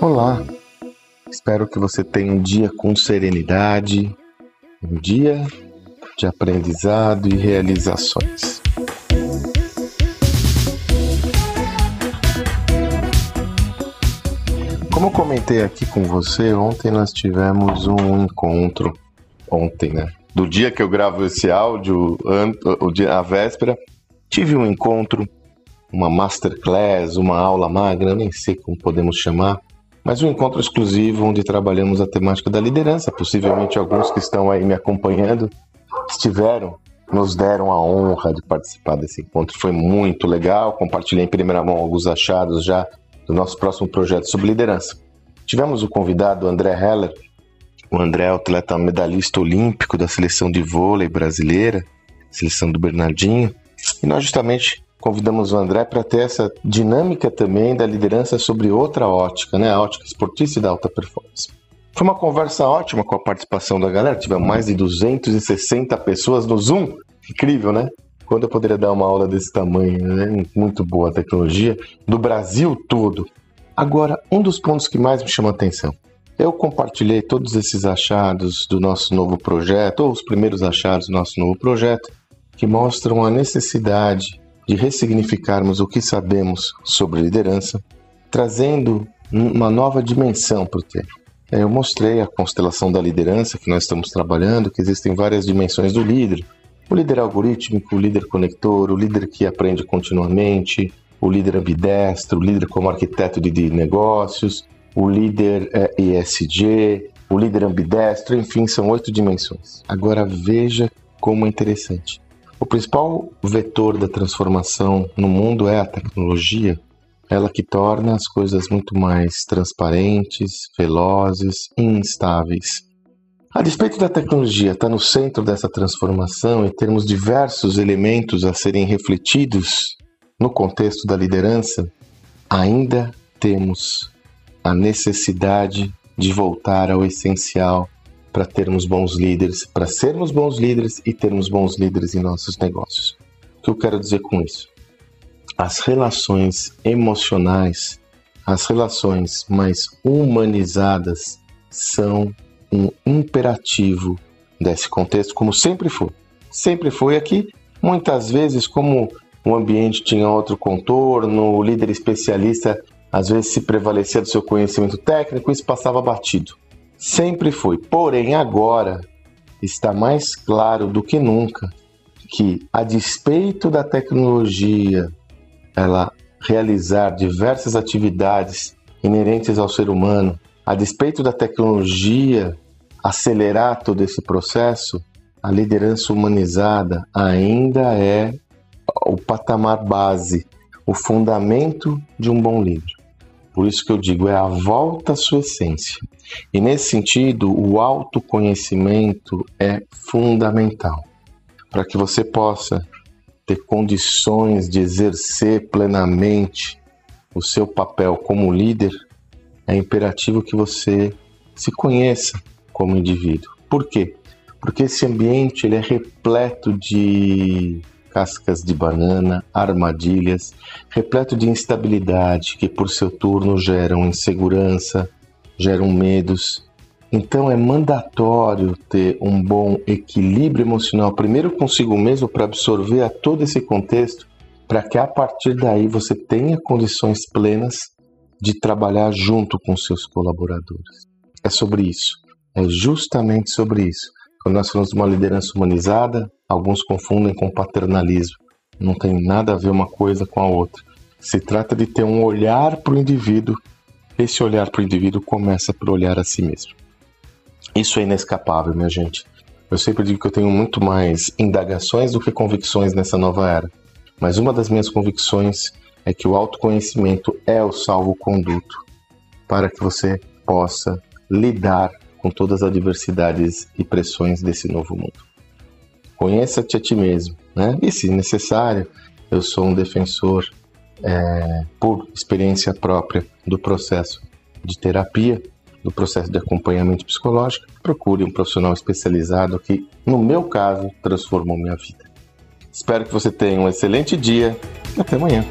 Olá, espero que você tenha um dia com serenidade, um dia de aprendizado e realizações. Como eu comentei aqui com você, ontem nós tivemos um encontro, ontem, né? Do dia que eu gravo esse áudio, a véspera, tive um encontro, uma masterclass, uma aula magra, nem sei como podemos chamar, mas um encontro exclusivo onde trabalhamos a temática da liderança. Possivelmente alguns que estão aí me acompanhando estiveram, nos deram a honra de participar desse encontro. Foi muito legal. Compartilhei em primeira mão alguns achados já do nosso próximo projeto sobre liderança. Tivemos o convidado André Heller. O André é atleta medalhista olímpico da seleção de vôlei brasileira, seleção do Bernardinho. E nós justamente convidamos o André para ter essa dinâmica também da liderança sobre outra ótica, né? A ótica esportista e da alta performance. Foi uma conversa ótima com a participação da galera. Tivemos mais de 260 pessoas no Zoom. Incrível, né? Quando eu poderia dar uma aula desse tamanho, né? Muito boa a tecnologia, do Brasil todo. Agora, um dos pontos que mais me chama a atenção. Eu compartilhei todos esses achados do nosso novo projeto, ou os primeiros achados do nosso novo projeto, que mostram a necessidade de ressignificarmos o que sabemos sobre liderança, trazendo uma nova dimensão para o tema. É, eu mostrei a constelação da liderança que nós estamos trabalhando, que existem várias dimensões do líder. O líder algorítmico, o líder conector, o líder que aprende continuamente, o líder ambidestro, o líder como arquiteto de negócios, o líder é, ESG, o líder ambidestro, enfim, são oito dimensões. Agora veja como é interessante. O principal vetor da transformação no mundo é a tecnologia, ela que torna as coisas muito mais transparentes, velozes e instáveis. A despeito da tecnologia estar no centro dessa transformação e termos diversos elementos a serem refletidos no contexto da liderança, ainda temos a necessidade de voltar ao essencial para termos bons líderes, para sermos bons líderes e termos bons líderes em nossos negócios. O que eu quero dizer com isso? As relações emocionais, as relações mais humanizadas são um imperativo desse contexto, como sempre foi. Sempre foi aqui, muitas vezes, como o ambiente tinha outro contorno, o líder especialista às vezes se prevalecia do seu conhecimento técnico, isso passava batido. Sempre foi. Porém, agora está mais claro do que nunca que, a despeito da tecnologia ela realizar diversas atividades inerentes ao ser humano, a despeito da tecnologia acelerar todo esse processo, a liderança humanizada ainda é o patamar base, o fundamento de um bom líder. Por isso que eu digo, é a volta à sua essência. E nesse sentido, o autoconhecimento é fundamental para que você possa ter condições de exercer plenamente o seu papel como líder. É imperativo que você se conheça como indivíduo. Por quê? Porque esse ambiente ele é repleto de cascas de banana, armadilhas, repleto de instabilidade que, por seu turno, geram insegurança, geram medos. Então é mandatório ter um bom equilíbrio emocional, primeiro consigo mesmo, para absorver a todo esse contexto, para que a partir daí você tenha condições plenas de trabalhar junto com seus colaboradores. É sobre isso. É justamente sobre isso. Quando nós falamos de uma liderança humanizada, alguns confundem com paternalismo. Não tem nada a ver uma coisa com a outra. Se trata de ter um olhar para o indivíduo. Esse olhar para o indivíduo começa por olhar a si mesmo. Isso é inescapável, minha gente. Eu sempre digo que eu tenho muito mais indagações do que convicções nessa nova era. Mas uma das minhas convicções é que o autoconhecimento é o salvo-conduto para que você possa lidar com todas as adversidades e pressões desse novo mundo. Conheça-te a ti mesmo, né? E se necessário, eu sou um defensor é, por experiência própria do processo de terapia, do processo de acompanhamento psicológico. Procure um profissional especializado que, no meu caso, transformou minha vida. Espero que você tenha um excelente dia até amanhã.